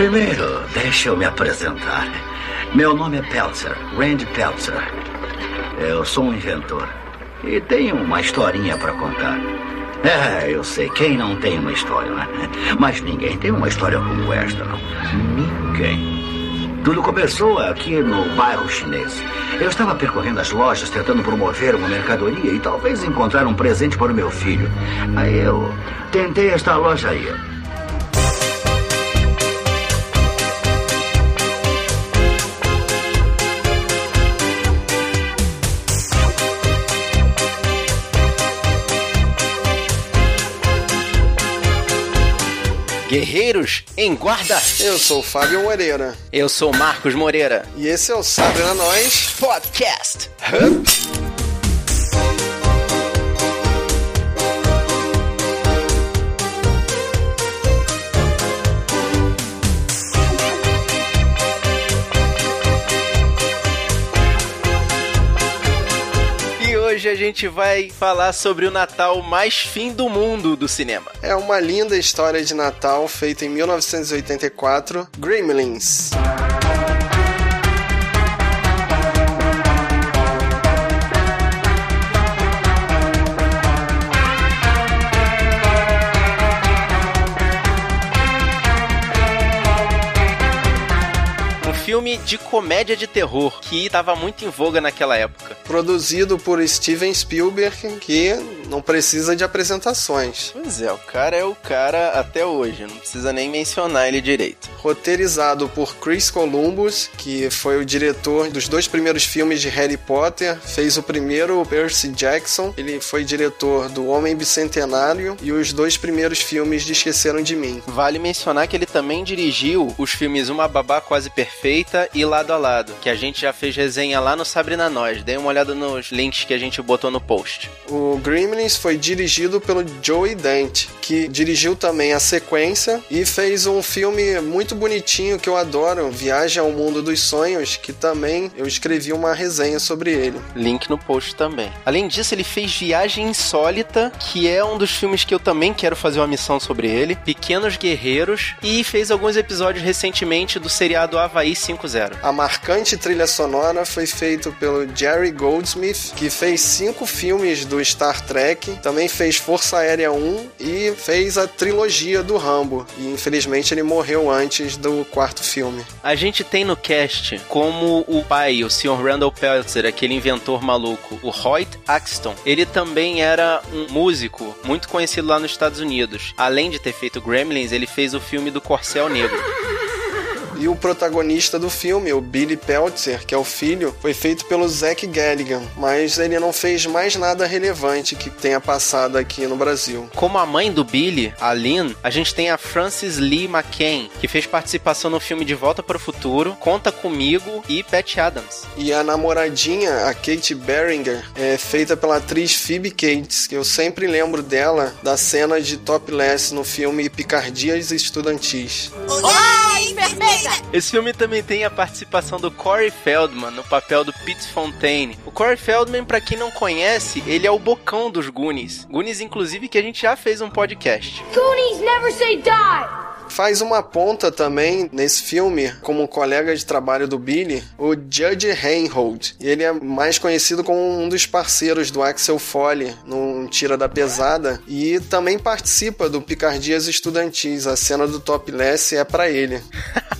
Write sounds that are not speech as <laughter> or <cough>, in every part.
Primeiro, deixa eu me apresentar. Meu nome é Peltzer, Randy Peltzer. Eu sou um inventor e tenho uma historinha para contar. É, eu sei, quem não tem uma história, né? Mas ninguém tem uma história como esta, não. Ninguém. Tudo começou aqui no bairro chinês. Eu estava percorrendo as lojas tentando promover uma mercadoria e talvez encontrar um presente para o meu filho. Aí eu tentei esta loja aí. Guerreiros em Guarda. Eu sou o Fábio Moreira. Eu sou Marcos Moreira. E esse é o Sabe na Nós Podcast. Hup. Gente vai falar sobre o Natal mais fim do mundo do cinema. É uma linda história de Natal feita em 1984, Gremlins. Filme de comédia de terror que estava muito em voga naquela época. Produzido por Steven Spielberg, que não precisa de apresentações. Pois é, o cara é o cara até hoje, não precisa nem mencionar ele direito. Roteirizado por Chris Columbus, que foi o diretor dos dois primeiros filmes de Harry Potter, fez o primeiro Percy Jackson, ele foi diretor do Homem Bicentenário e os dois primeiros filmes de Esqueceram de Mim. Vale mencionar que ele também dirigiu os filmes Uma Babá Quase Perfeita e Lado a Lado, que a gente já fez resenha lá no Sabrina Nós. Dê uma olhada nos links que a gente botou no post. O Gremlin foi dirigido pelo Joey Dante, que dirigiu também a sequência e fez um filme muito bonitinho que eu adoro, Viagem ao Mundo dos Sonhos, que também eu escrevi uma resenha sobre ele. Link no post também. Além disso, ele fez Viagem Insólita, que é um dos filmes que eu também quero fazer uma missão sobre ele, Pequenos Guerreiros, e fez alguns episódios recentemente do seriado Havaí 5.0. A marcante trilha sonora foi feita pelo Jerry Goldsmith, que fez cinco filmes do Star Trek também fez Força Aérea 1 e fez a trilogia do Rambo. E infelizmente ele morreu antes do quarto filme. A gente tem no cast como o pai, o Sr. Randall Peltzer, aquele inventor maluco, o Hoyt Axton. Ele também era um músico muito conhecido lá nos Estados Unidos. Além de ter feito Gremlins, ele fez o filme do Corcel Negro. E o protagonista do filme, o Billy Peltzer, que é o filho, foi feito pelo Zack Galligan, mas ele não fez mais nada relevante que tenha passado aqui no Brasil. Como a mãe do Billy, a Lynn, a gente tem a Frances Lee McCain, que fez participação no filme De Volta para o Futuro, Conta Comigo e Pat Adams. E a namoradinha, a Kate Beringer, é feita pela atriz Phoebe Cates, que eu sempre lembro dela da cena de topless no filme Picardias Estudantis. Olá, enfermeira! Esse filme também tem a participação do Corey Feldman no papel do Pete Fontaine. O Corey Feldman, para quem não conhece, ele é o bocão dos Goonies. Goonies, inclusive, que a gente já fez um podcast. Goonies never say die! Faz uma ponta também nesse filme, como colega de trabalho do Billy, o Judge Reinhold. Ele é mais conhecido como um dos parceiros do Axel Foley no Tira da Pesada e também participa do Picardias Estudantis. A cena do topless é para ele. <laughs>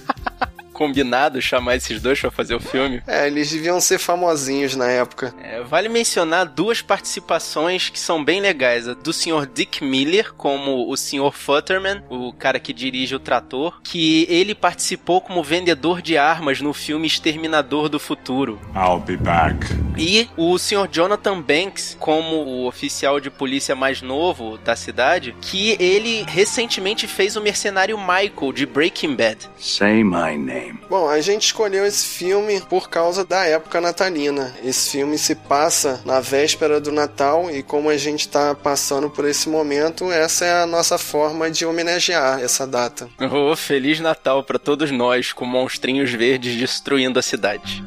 combinado chamar esses dois para fazer o filme. É, eles deviam ser famosinhos na época. É, vale mencionar duas participações que são bem legais. A do senhor Dick Miller, como o senhor Futterman, o cara que dirige o trator, que ele participou como vendedor de armas no filme Exterminador do Futuro. I'll be back. E o senhor Jonathan Banks, como o oficial de polícia mais novo da cidade, que ele recentemente fez o mercenário Michael de Breaking Bad. Say my name. Bom, a gente escolheu esse filme por causa da época natalina. Esse filme se passa na véspera do Natal e como a gente está passando por esse momento, essa é a nossa forma de homenagear essa data. Oh, Feliz Natal para todos nós com monstrinhos verdes destruindo a cidade.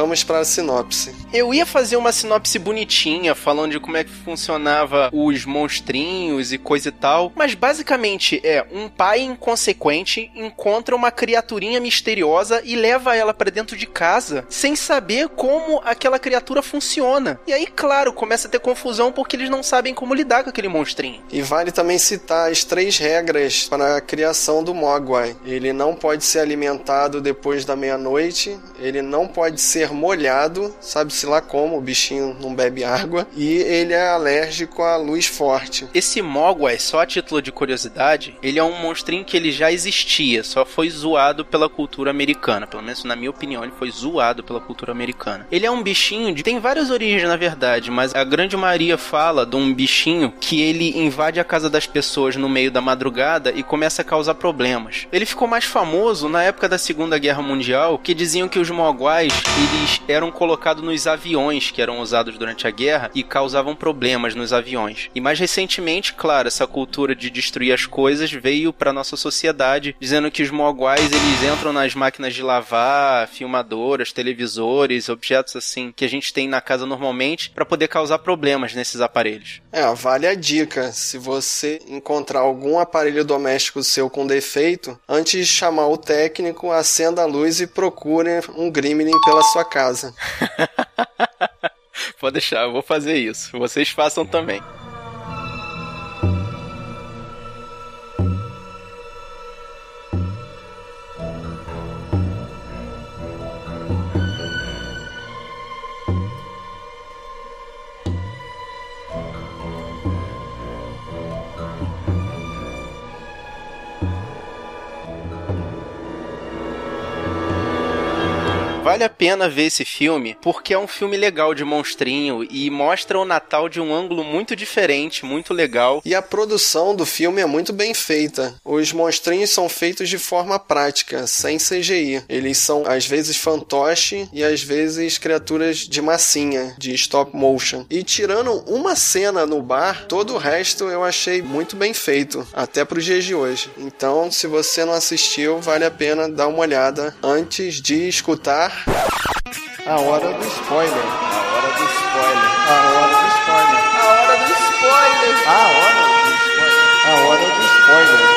Vamos para a sinopse. Eu ia fazer uma sinopse bonitinha, falando de como é que funcionava os monstrinhos e coisa e tal, mas basicamente é um pai inconsequente encontra uma criaturinha misteriosa e leva ela para dentro de casa sem saber como aquela criatura funciona. E aí, claro, começa a ter confusão porque eles não sabem como lidar com aquele monstrinho. E vale também citar as três regras para a criação do Mogwai. Ele não pode ser alimentado depois da meia-noite, ele não pode ser molhado, sabe-se lá como, o bichinho não bebe água, e ele é alérgico à luz forte. Esse Mogwai, só a título de curiosidade, ele é um monstrinho que ele já existia, só foi zoado pela cultura americana. Pelo menos na minha opinião, ele foi zoado pela cultura americana. Ele é um bichinho de. tem várias origens na verdade, mas a grande maioria fala de um bichinho que ele invade a casa das pessoas no meio da madrugada e começa a causar problemas. Ele ficou mais famoso na época da Segunda Guerra Mundial, que diziam que os Mogwais eles eram colocados nos aviões que eram usados durante a guerra e causavam problemas nos aviões. E mais recentemente, claro, essa cultura de destruir as coisas veio para nossa sociedade, dizendo que os Mogwais eles entram nas máquinas de lavar, filmadoras, televisores, objetos assim que a gente tem na casa normalmente para poder causar problemas nesses aparelhos. É, vale a dica. Se você encontrar algum aparelho doméstico seu com defeito, antes de chamar o técnico, acenda a luz e procure um Gremlin pela sua casa. <laughs> Pode deixar, eu vou fazer isso. Vocês façam também. Pena ver esse filme porque é um filme legal de monstrinho e mostra o Natal de um ângulo muito diferente, muito legal. E a produção do filme é muito bem feita. Os monstrinhos são feitos de forma prática, sem CGI. Eles são às vezes fantoche e às vezes criaturas de massinha, de stop motion. E tirando uma cena no bar, todo o resto eu achei muito bem feito, até para os dias de hoje. Então, se você não assistiu, vale a pena dar uma olhada antes de escutar a hora do spoiler. A hora do spoiler. A hora do spoiler. A hora do spoiler. A hora do spoiler. A hora do spoiler.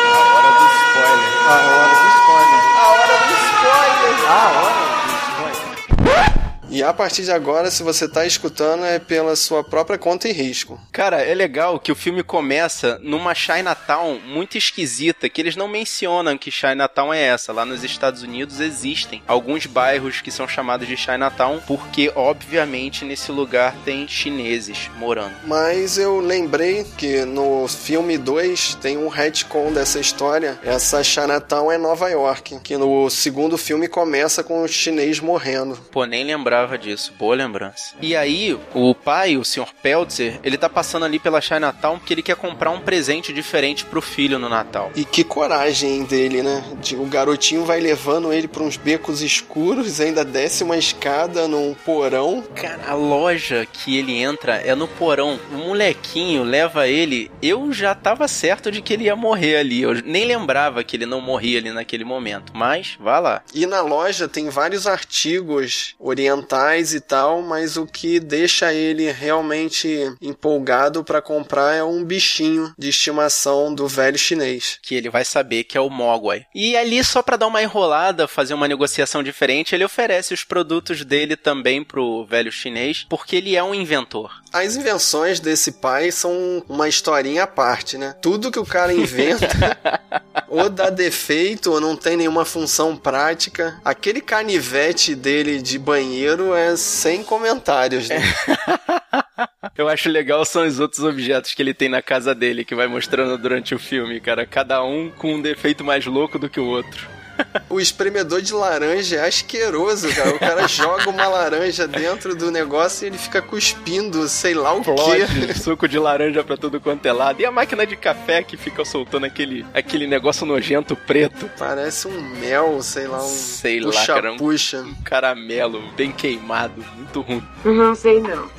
E a partir de agora, se você tá escutando, é pela sua própria conta e risco. Cara, é legal que o filme começa numa Chinatown muito esquisita, que eles não mencionam que Chinatown é essa. Lá nos Estados Unidos existem alguns bairros que são chamados de Chinatown, porque obviamente nesse lugar tem chineses morando. Mas eu lembrei que no filme 2 tem um retcon dessa história. Essa Chinatown é Nova York, que no segundo filme começa com o chinês morrendo. Pô, nem lembrava disso. Boa lembrança. E aí, o pai, o Sr. Peltzer, ele tá passando ali pela Chinatown porque ele quer comprar um presente diferente pro filho no Natal. E que coragem dele, né? O garotinho vai levando ele pra uns becos escuros, ainda desce uma escada num porão. Cara, a loja que ele entra é no porão. O molequinho leva ele. Eu já tava certo de que ele ia morrer ali. Eu nem lembrava que ele não morria ali naquele momento. Mas, vá lá. E na loja tem vários artigos orientais e tal, mas o que deixa ele realmente empolgado para comprar é um bichinho de estimação do velho chinês. Que ele vai saber que é o Mogwai. E ali, só para dar uma enrolada, fazer uma negociação diferente, ele oferece os produtos dele também pro velho chinês, porque ele é um inventor. As invenções desse pai são uma historinha à parte, né? Tudo que o cara inventa <laughs> ou dá defeito ou não tem nenhuma função prática. Aquele canivete dele de banheiro é sem comentários, né? <laughs> Eu acho legal são os outros objetos que ele tem na casa dele, que vai mostrando durante o filme, cara. Cada um com um defeito mais louco do que o outro. O espremedor de laranja é asqueroso, cara. O cara <laughs> joga uma laranja dentro do negócio e ele fica cuspindo, sei lá o Explode quê. <laughs> suco de laranja pra tudo quanto é lado. E a máquina de café que fica soltando aquele, aquele negócio nojento preto. Parece um mel, sei lá, um Sei lá, cara. Um puxa. um caramelo bem queimado. Muito ruim. Não sei não.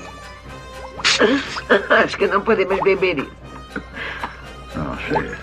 <laughs> Acho que não podemos beber isso. Não, chega.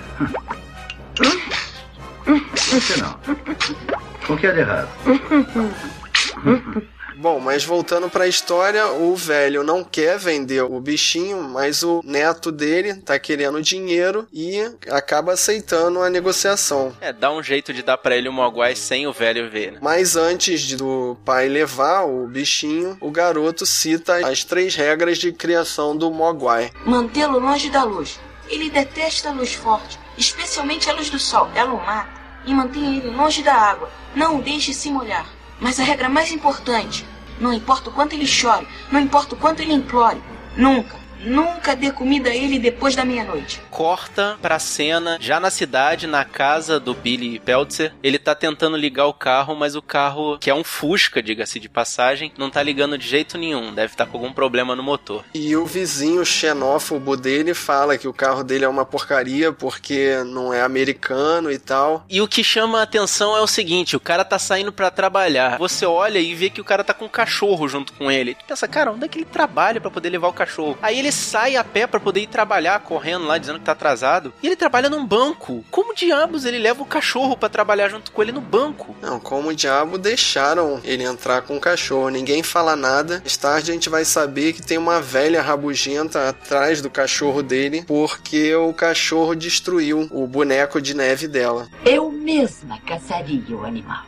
O que é de errado? <laughs> Bom, mas voltando pra história, o velho não quer vender o bichinho, mas o neto dele tá querendo dinheiro e acaba aceitando a negociação. É, dá um jeito de dar para ele o Mogwai sem o velho ver, né? Mas antes do pai levar o bichinho, o garoto cita as três regras de criação do Mogwai. Mantê-lo longe da luz. Ele detesta a luz forte, especialmente a luz do sol. Ela o mata. E mantenha ele longe da água. Não o deixe se molhar. Mas a regra mais importante: não importa o quanto ele chore, não importa o quanto ele implore, nunca, Nunca dê comida a ele depois da meia-noite. Corta pra cena, já na cidade, na casa do Billy Peltzer. Ele tá tentando ligar o carro, mas o carro, que é um Fusca, diga-se de passagem, não tá ligando de jeito nenhum. Deve estar tá com algum problema no motor. E o vizinho xenófobo dele fala que o carro dele é uma porcaria porque não é americano e tal. E o que chama a atenção é o seguinte: o cara tá saindo para trabalhar. Você olha e vê que o cara tá com um cachorro junto com ele. Tu pensa, cara, onde é que ele trabalha para poder levar o cachorro? Aí ele ele sai a pé para poder ir trabalhar, correndo lá, dizendo que tá atrasado. E ele trabalha num banco. Como diabos ele leva o cachorro para trabalhar junto com ele no banco? Não, como diabo deixaram ele entrar com o cachorro? Ninguém fala nada. Mais tarde a gente vai saber que tem uma velha rabugenta atrás do cachorro dele, porque o cachorro destruiu o boneco de neve dela. Eu mesma caçaria o animal.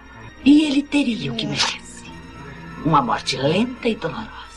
E ele teria o que merece. Uma morte lenta e dolorosa.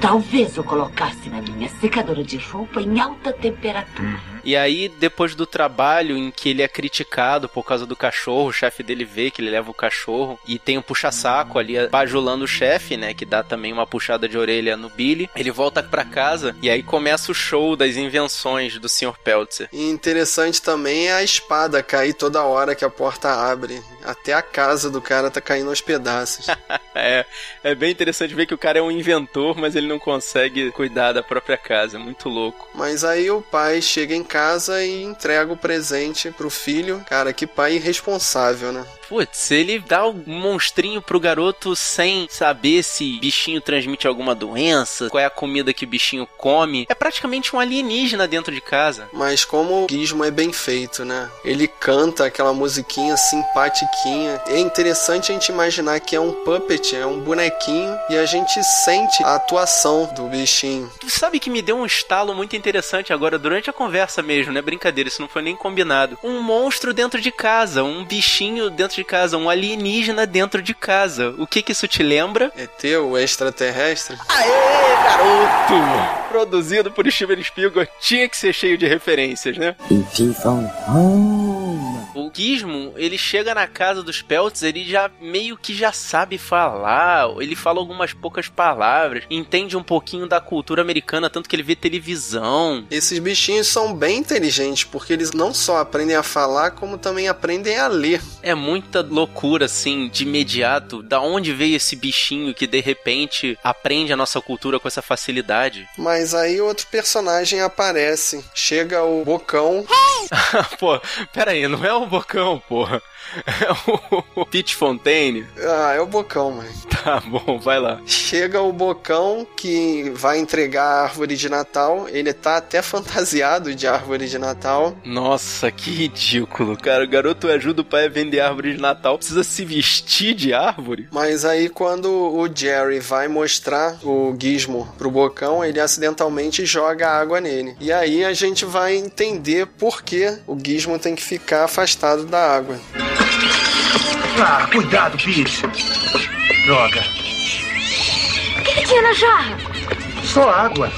Talvez eu colocasse na minha secadora de roupa em alta temperatura. Uhum. E aí, depois do trabalho em que ele é criticado por causa do cachorro, o chefe dele vê que ele leva o cachorro e tem um puxa-saco ali bajulando o chefe, né? Que dá também uma puxada de orelha no Billy. Ele volta para casa e aí começa o show das invenções do Sr. Peltzer. E interessante também é a espada cair toda hora que a porta abre. Até a casa do cara tá caindo aos pedaços. <laughs> é, é bem interessante ver que o cara é um inventor, mas ele não consegue cuidar da própria casa. Muito louco. Mas aí o pai chega em casa casa e entrega o presente pro filho. Cara, que pai irresponsável, né? Putz, ele dá um monstrinho pro garoto sem saber se bichinho transmite alguma doença, qual é a comida que o bichinho come. É praticamente um alienígena dentro de casa. Mas como o Gizmo é bem feito, né? Ele canta aquela musiquinha simpatiquinha. É interessante a gente imaginar que é um puppet, é um bonequinho, e a gente sente a atuação do bichinho. Tu sabe que me deu um estalo muito interessante agora durante a conversa mesmo, né? Brincadeira, isso não foi nem combinado. Um monstro dentro de casa, um bichinho dentro de casa, um alienígena dentro de casa. O que que isso te lembra? É teu, extraterrestre? Aê, garoto! Produzido por Steven Spielberg, tinha que ser cheio de referências, né? If you home. O Gizmo, ele chega na casa dos Peltz, ele já meio que já sabe falar, ele fala algumas poucas palavras, entende um pouquinho da cultura americana, tanto que ele vê televisão. Esses bichinhos são bem inteligentes, porque eles não só aprendem a falar, como também aprendem a ler. É muita loucura, assim, de imediato. Da onde veio esse bichinho que de repente aprende a nossa cultura com essa facilidade? <laughs> Mas aí outro personagem aparece. Chega o Bocão. <laughs> Pô, pera aí, não é o Bocão, porra. <laughs> É o Pete Fontaine. Ah, é o Bocão, mãe. Tá <laughs> bom, vai lá. Chega o Bocão que vai entregar a árvore de Natal. Ele tá até fantasiado de árvore de Natal. Nossa, que ridículo, cara. O garoto ajuda o pai a vender árvore de Natal. Precisa se vestir de árvore? Mas aí, quando o Jerry vai mostrar o gizmo pro Bocão, ele acidentalmente joga água nele. E aí a gente vai entender por que o gizmo tem que ficar afastado da água. Ah, cuidado, Pete. Droga. O que, que tinha na jarra? Só água.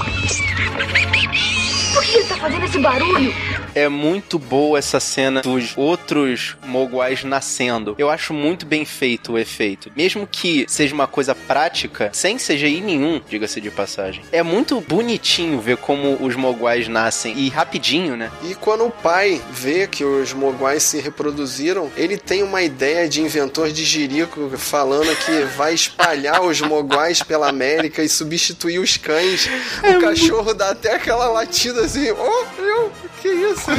Por que ele tá fazendo esse barulho? É muito boa essa cena dos outros moguais nascendo. Eu acho muito bem feito o efeito. Mesmo que seja uma coisa prática, sem CGI nenhum, diga-se de passagem. É muito bonitinho ver como os moguais nascem e rapidinho, né? E quando o pai vê que os moguais se reproduziram, ele tem uma ideia de inventor de jirico falando que vai espalhar os moguais pela América e substituir os cães. É o cachorro muito... dá até aquela latida assim, oh, isso?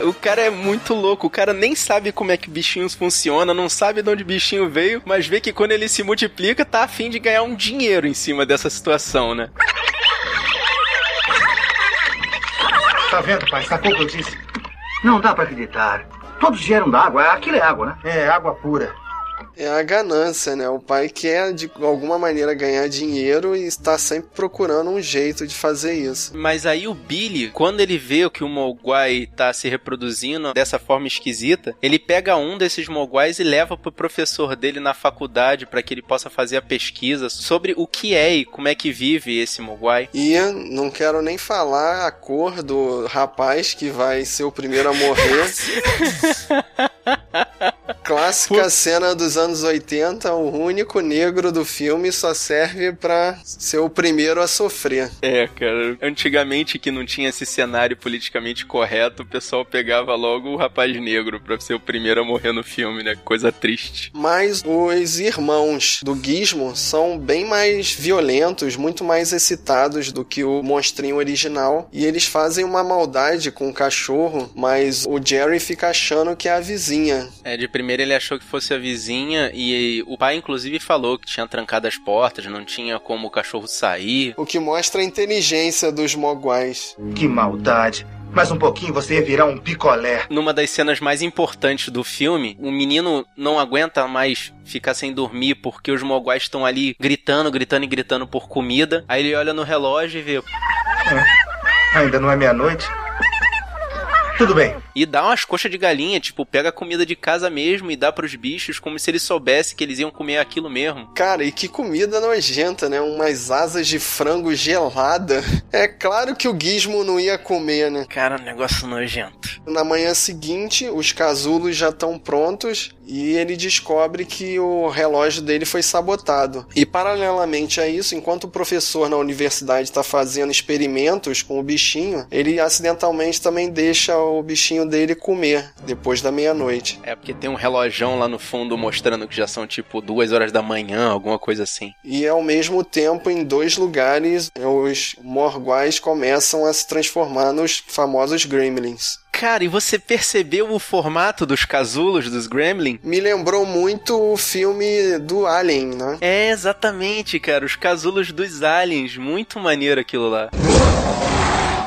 o cara é muito louco. O cara nem sabe como é que bichinhos funciona, não sabe de onde bichinho veio, mas vê que quando ele se multiplica, tá afim de ganhar um dinheiro em cima dessa situação, né? Tá vendo, pai? Sacou o que eu disse? Não dá pra acreditar. Todos vieram da água. Aquilo é água, né? É, água pura. É a ganância, né? O pai quer de alguma maneira ganhar dinheiro e está sempre procurando um jeito de fazer isso. Mas aí o Billy, quando ele vê que o Mogwai tá se reproduzindo dessa forma esquisita, ele pega um desses Mogwais e leva pro professor dele na faculdade para que ele possa fazer a pesquisa sobre o que é e como é que vive esse Mogwai. E não quero nem falar a cor do rapaz que vai ser o primeiro a morrer. <laughs> Clássica cena dos anos 80, o único negro do filme só serve pra ser o primeiro a sofrer. É, cara. Antigamente que não tinha esse cenário politicamente correto, o pessoal pegava logo o rapaz negro pra ser o primeiro a morrer no filme, né? Coisa triste. Mas os irmãos do Gizmo são bem mais violentos, muito mais excitados do que o monstrinho original. E eles fazem uma maldade com o cachorro, mas o Jerry fica achando que é a vizinha. É, de primeiro ele achou que fosse a vizinha e o pai inclusive falou que tinha trancado as portas, não tinha como o cachorro sair. O que mostra a inteligência dos moguais. Que maldade. Mais um pouquinho você ia virar um picolé. Numa das cenas mais importantes do filme, o menino não aguenta mais ficar sem dormir porque os moguais estão ali gritando, gritando e gritando por comida. Aí ele olha no relógio e vê. É. Ainda não é meia-noite? Tudo bem. E dá umas coxas de galinha, tipo, pega a comida de casa mesmo e dá pros bichos como se ele soubesse que eles iam comer aquilo mesmo. Cara, e que comida nojenta, né? Umas asas de frango gelada. É claro que o Gizmo não ia comer, né? Cara, um negócio nojento. Na manhã seguinte, os casulos já estão prontos e ele descobre que o relógio dele foi sabotado. E paralelamente a isso, enquanto o professor na universidade está fazendo experimentos com o bichinho, ele acidentalmente também deixa o bichinho dele comer depois da meia-noite. É porque tem um relojão lá no fundo mostrando que já são tipo duas horas da manhã, alguma coisa assim. E ao mesmo tempo, em dois lugares, os morguais começam a se transformar nos famosos gremlins. Cara, e você percebeu o formato dos casulos dos Gremlin? Me lembrou muito o filme do Alien, né? É, exatamente, cara. Os casulos dos aliens. Muito maneiro aquilo lá.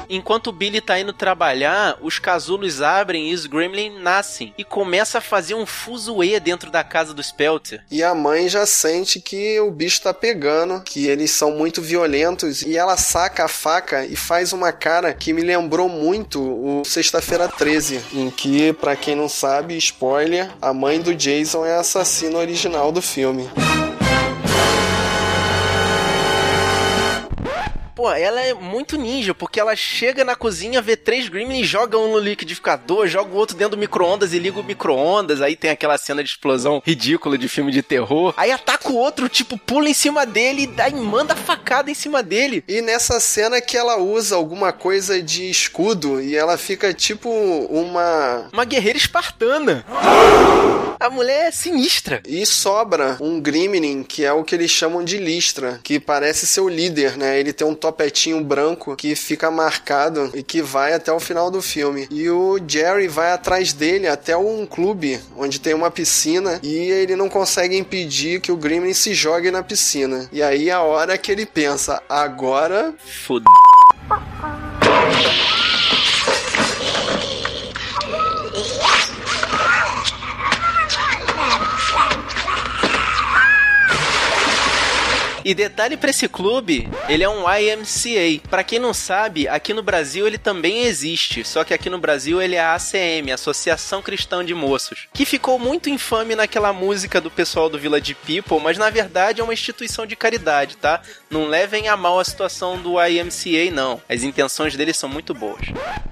Enquanto o Billy tá indo trabalhar, os casulos abrem e os Gremlin nascem. E começa a fazer um fuzuê dentro da casa do Spelter. E a mãe já sente que o bicho tá pegando, que eles são muito violentos. E ela saca a faca e faz uma cara que me lembrou muito o Sexta-feira 13. Em que, para quem não sabe, spoiler, a mãe do Jason é a assassina original do filme. Pô, ela é muito ninja, porque ela chega na cozinha, vê três Gremlins, joga um no liquidificador, joga o outro dentro do micro-ondas e liga o micro-ondas. Aí tem aquela cena de explosão ridícula de filme de terror. Aí ataca o outro, tipo, pula em cima dele e daí manda facada em cima dele. E nessa cena que ela usa alguma coisa de escudo e ela fica tipo uma. Uma guerreira espartana. A mulher é sinistra. E sobra um Gremlin, que é o que eles chamam de Listra, que parece ser o líder, né? Ele tem um topetinho branco que fica marcado e que vai até o final do filme. E o Jerry vai atrás dele até um clube onde tem uma piscina e ele não consegue impedir que o Gremlin se jogue na piscina. E aí é a hora que ele pensa, agora Foda. E detalhe pra esse clube, ele é um YMCA. Pra quem não sabe, aqui no Brasil ele também existe, só que aqui no Brasil ele é a ACM, Associação Cristã de Moços, que ficou muito infame naquela música do pessoal do Village People, mas na verdade é uma instituição de caridade, tá? Não levem a mal a situação do YMCA não. As intenções deles são muito boas.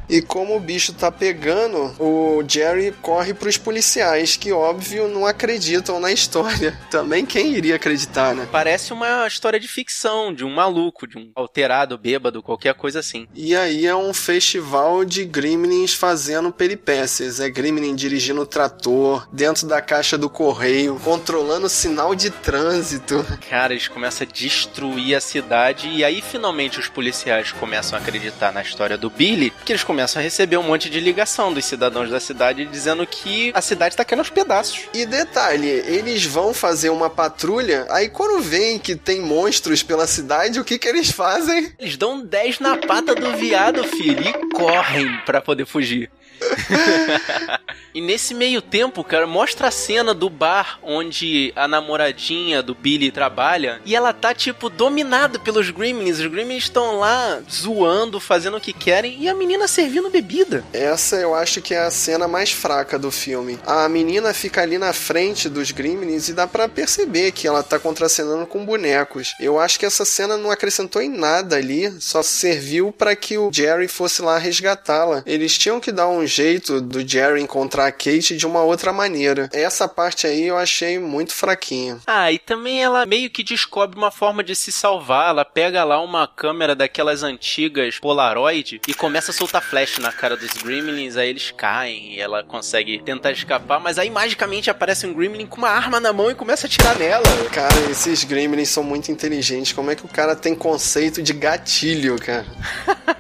E como o bicho tá pegando, o Jerry corre pros policiais, que óbvio não acreditam na história. <laughs> Também quem iria acreditar, né? Parece uma história de ficção, de um maluco, de um alterado, bêbado, qualquer coisa assim. E aí é um festival de gremlins fazendo peripécias. É gremlin dirigindo o trator, dentro da caixa do correio, controlando o sinal de trânsito. Cara, eles começam a destruir a cidade e aí finalmente os policiais começam a acreditar na história do Billy, porque eles começam a receber um monte de ligação dos cidadãos da cidade dizendo que a cidade tá caindo aos pedaços. E detalhe, eles vão fazer uma patrulha, aí quando veem que tem monstros pela cidade, o que que eles fazem? Eles dão 10 na pata do viado, filho, e correm pra poder fugir. <laughs> e nesse meio tempo, cara, mostra a cena do bar onde a namoradinha do Billy trabalha e ela tá, tipo, dominada pelos Gremlins. Os Gremlins estão lá zoando, fazendo o que querem e a menina servindo bebida. Essa eu acho que é a cena mais fraca do filme. A menina fica ali na frente dos Gremlins e dá para perceber que ela tá contracenando com bonecos. Eu acho que essa cena não acrescentou em nada ali, só serviu para que o Jerry fosse lá resgatá-la. Eles tinham que dar um jeito do Jerry encontrar a Kate de uma outra maneira. Essa parte aí eu achei muito fraquinha. Ah, e também ela meio que descobre uma forma de se salvar. Ela pega lá uma câmera daquelas antigas Polaroid e começa a soltar flash na cara dos Gremlins, aí eles caem e ela consegue tentar escapar, mas aí magicamente aparece um Gremlin com uma arma na mão e começa a atirar nela. Cara, esses Gremlins são muito inteligentes. Como é que o cara tem conceito de gatilho, cara? <laughs>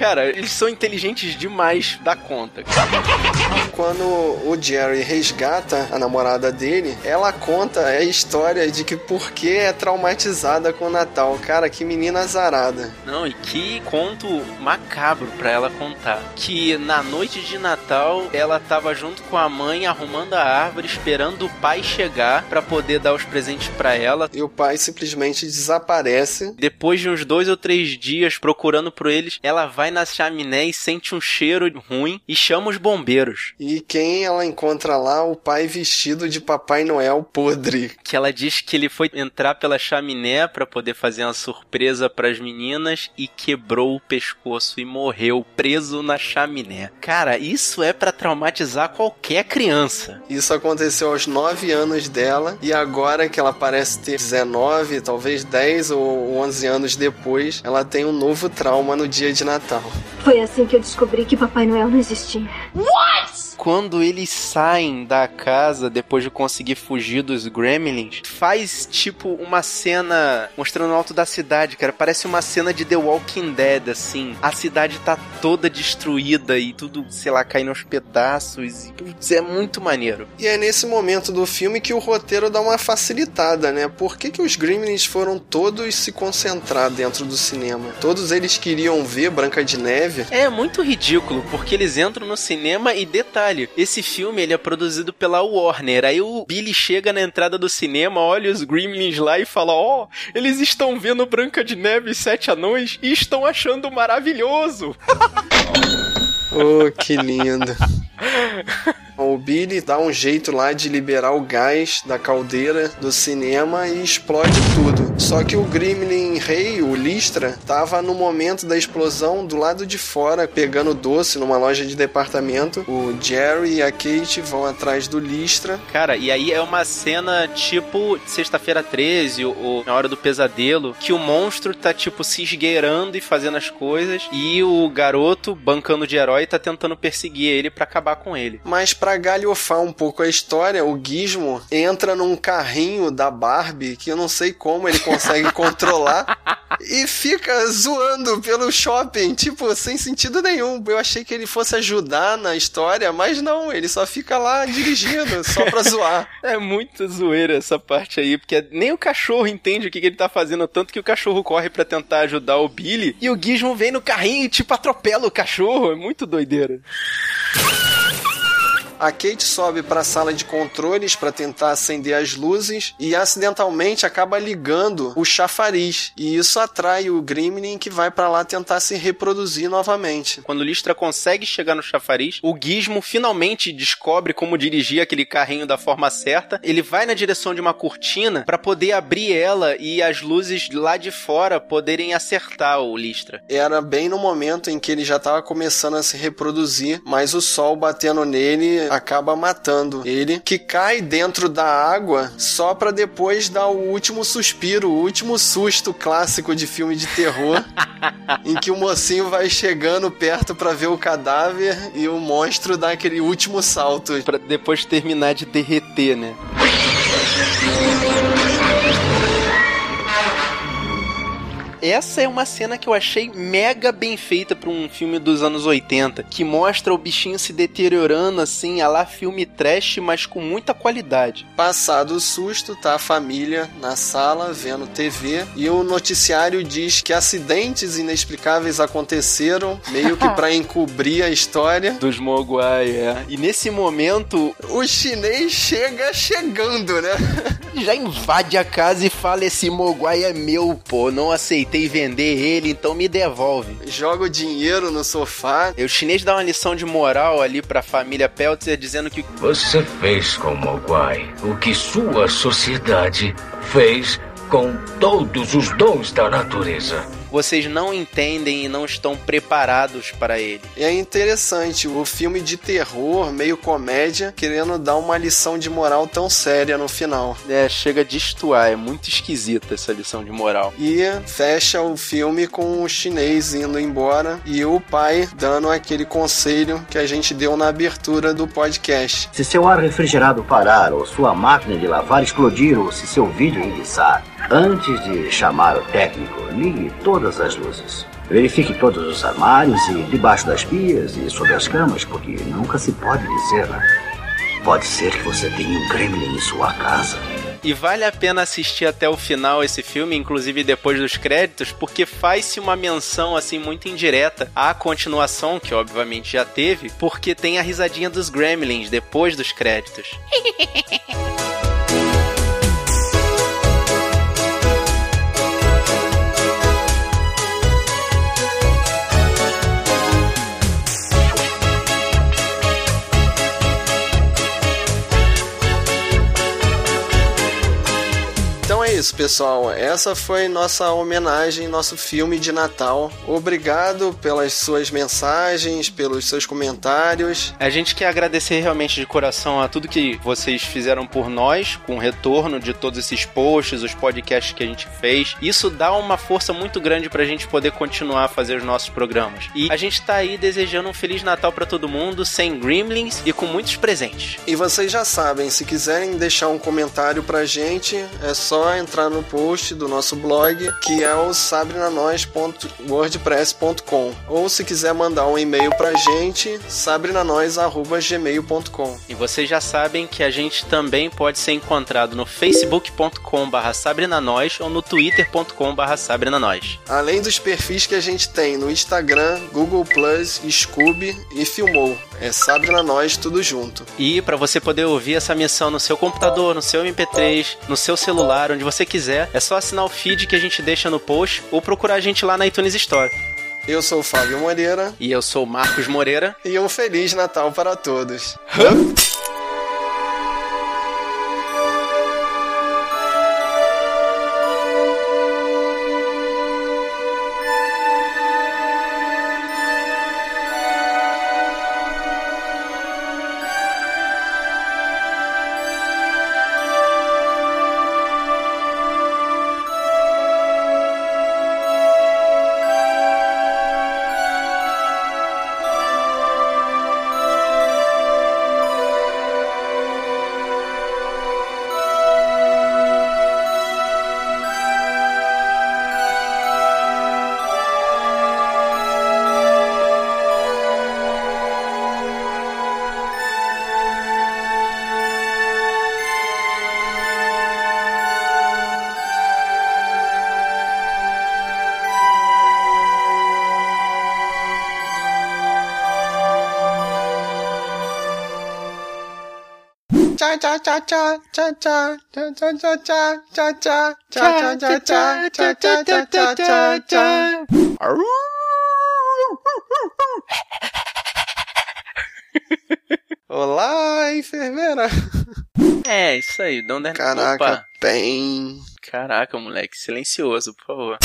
Cara, eles são inteligentes demais da conta. Quando o Jerry resgata a namorada dele, ela conta a história de que por que é traumatizada com o Natal. Cara, que menina azarada. Não, e que conto macabro pra ela contar. Que na noite de Natal ela tava junto com a mãe arrumando a árvore, esperando o pai chegar para poder dar os presentes para ela. E o pai simplesmente desaparece. Depois de uns dois ou três dias procurando por eles, ela vai vai na chaminé e sente um cheiro ruim e chama os bombeiros. E quem ela encontra lá? O pai vestido de Papai Noel podre. Que ela diz que ele foi entrar pela chaminé para poder fazer uma surpresa para as meninas e quebrou o pescoço e morreu preso na chaminé. Cara, isso é para traumatizar qualquer criança. Isso aconteceu aos 9 anos dela e agora que ela parece ter 19, talvez 10 ou 11 anos depois, ela tem um novo trauma no dia de Natal. Natal. Foi assim que eu descobri que Papai Noel não existia. What? Quando eles saem da casa depois de conseguir fugir dos Gremlins, faz tipo uma cena mostrando o alto da cidade, cara. Parece uma cena de The Walking Dead, assim. A cidade tá toda destruída e tudo, sei lá, caindo aos pedaços. E, putz, é muito maneiro. E é nesse momento do filme que o roteiro dá uma facilitada, né? Por que, que os Gremlins foram todos se concentrar dentro do cinema? Todos eles queriam ver Branca de Neve. É muito ridículo, porque eles entram no cinema e detalhe, esse filme ele é produzido pela Warner. Aí o Billy chega na entrada do cinema, olha os Gremlins lá e fala: "Ó, oh, eles estão vendo Branca de Neve e Sete Anões e estão achando maravilhoso". <laughs> oh, que lindo. O Billy dá um jeito lá de liberar o gás da caldeira do cinema e explode tudo. Só que o Gremlin Rei, o Listra, tava no momento da explosão do lado de fora, pegando doce numa loja de departamento. O Jerry e a Kate vão atrás do Listra. Cara, e aí é uma cena tipo Sexta-feira 13 ou Na Hora do Pesadelo, que o monstro tá tipo se esgueirando e fazendo as coisas e o garoto, bancando de herói, tá tentando perseguir ele para acabar com ele. Mas para galhofar um pouco a história, o Gizmo entra num carrinho da Barbie que eu não sei como ele consegue <laughs> controlar e fica zoando pelo shopping, tipo, sem sentido nenhum. Eu achei que ele fosse ajudar na história, mas não, ele só fica lá dirigindo, só pra zoar. <laughs> É muito zoeira essa parte aí, porque nem o cachorro entende o que, que ele tá fazendo, tanto que o cachorro corre para tentar ajudar o Billy e o Gizmo vem no carrinho e tipo atropela o cachorro. É muito doideira. A Kate sobe para a sala de controles para tentar acender as luzes e acidentalmente acaba ligando o chafariz. E isso atrai o Gremlin que vai para lá tentar se reproduzir novamente. Quando o Listra consegue chegar no chafariz, o Gizmo finalmente descobre como dirigir aquele carrinho da forma certa. Ele vai na direção de uma cortina para poder abrir ela e as luzes lá de fora poderem acertar o Listra. Era bem no momento em que ele já estava começando a se reproduzir, mas o sol batendo nele acaba matando ele, que cai dentro da água só para depois dar o último suspiro, o último susto clássico de filme de terror, <laughs> em que o mocinho vai chegando perto para ver o cadáver e o monstro dá aquele último salto. para depois terminar de derreter, né? Essa é uma cena que eu achei mega bem feita para um filme dos anos 80, que mostra o bichinho se deteriorando assim, a lá filme trash, mas com muita qualidade. Passado o susto, tá a família na sala vendo TV e o noticiário diz que acidentes inexplicáveis aconteceram, meio que <laughs> para encobrir a história. Dos Mogwai, é. E nesse momento, o chinês chega chegando, né? <laughs> Já invade a casa e fala: Esse Mogwai é meu, pô. Não aceitei vender ele, então me devolve. Joga o dinheiro no sofá. E o chinês dá uma lição de moral ali pra família Peltzer, dizendo que. Você fez com o Mogwai o que sua sociedade fez com todos os dons da natureza vocês não entendem e não estão preparados para ele. É interessante o filme de terror, meio comédia, querendo dar uma lição de moral tão séria no final. É, chega de estuar, é muito esquisita essa lição de moral. E fecha o filme com o chinês indo embora e o pai dando aquele conselho que a gente deu na abertura do podcast. Se seu ar refrigerado parar, ou sua máquina de lavar explodir, ou se seu vídeo enguiçar, antes de chamar o técnico, ligue todas as luzes. Verifique todos os armários e debaixo das pias e sobre as camas, porque nunca se pode dizer, né? Pode ser que você tenha um gremlin em sua casa. E vale a pena assistir até o final esse filme, inclusive depois dos créditos, porque faz-se uma menção assim muito indireta à continuação, que obviamente já teve, porque tem a risadinha dos gremlins depois dos créditos. <laughs> isso, pessoal. Essa foi nossa homenagem, nosso filme de Natal. Obrigado pelas suas mensagens, pelos seus comentários. A gente quer agradecer realmente de coração a tudo que vocês fizeram por nós, com o retorno de todos esses posts, os podcasts que a gente fez. Isso dá uma força muito grande pra gente poder continuar a fazer os nossos programas. E a gente tá aí desejando um Feliz Natal para todo mundo, sem gremlins e com muitos presentes. E vocês já sabem, se quiserem deixar um comentário pra gente, é só entrar entrar no post do nosso blog, que é o sabrinanois.wordpress.com. Ou se quiser mandar um e-mail pra gente, sabrinanois.gmail.com. E vocês já sabem que a gente também pode ser encontrado no facebook.com.br sabrinanois ou no twitter.com.br sabrinanois. Além dos perfis que a gente tem no Instagram, Google Plus, Scooby e Filmou. É Sabrina Nós, tudo junto. E para você poder ouvir essa missão no seu computador, no seu MP3, no seu celular, onde você quiser, é só assinar o feed que a gente deixa no post ou procurar a gente lá na iTunes Store. Eu sou o Fábio Moreira. E eu sou o Marcos Moreira. E um Feliz Natal para todos. Olá, enfermeira. É, isso aí, Dom Caraca, bem. Caraca, moleque, silencioso, por favor.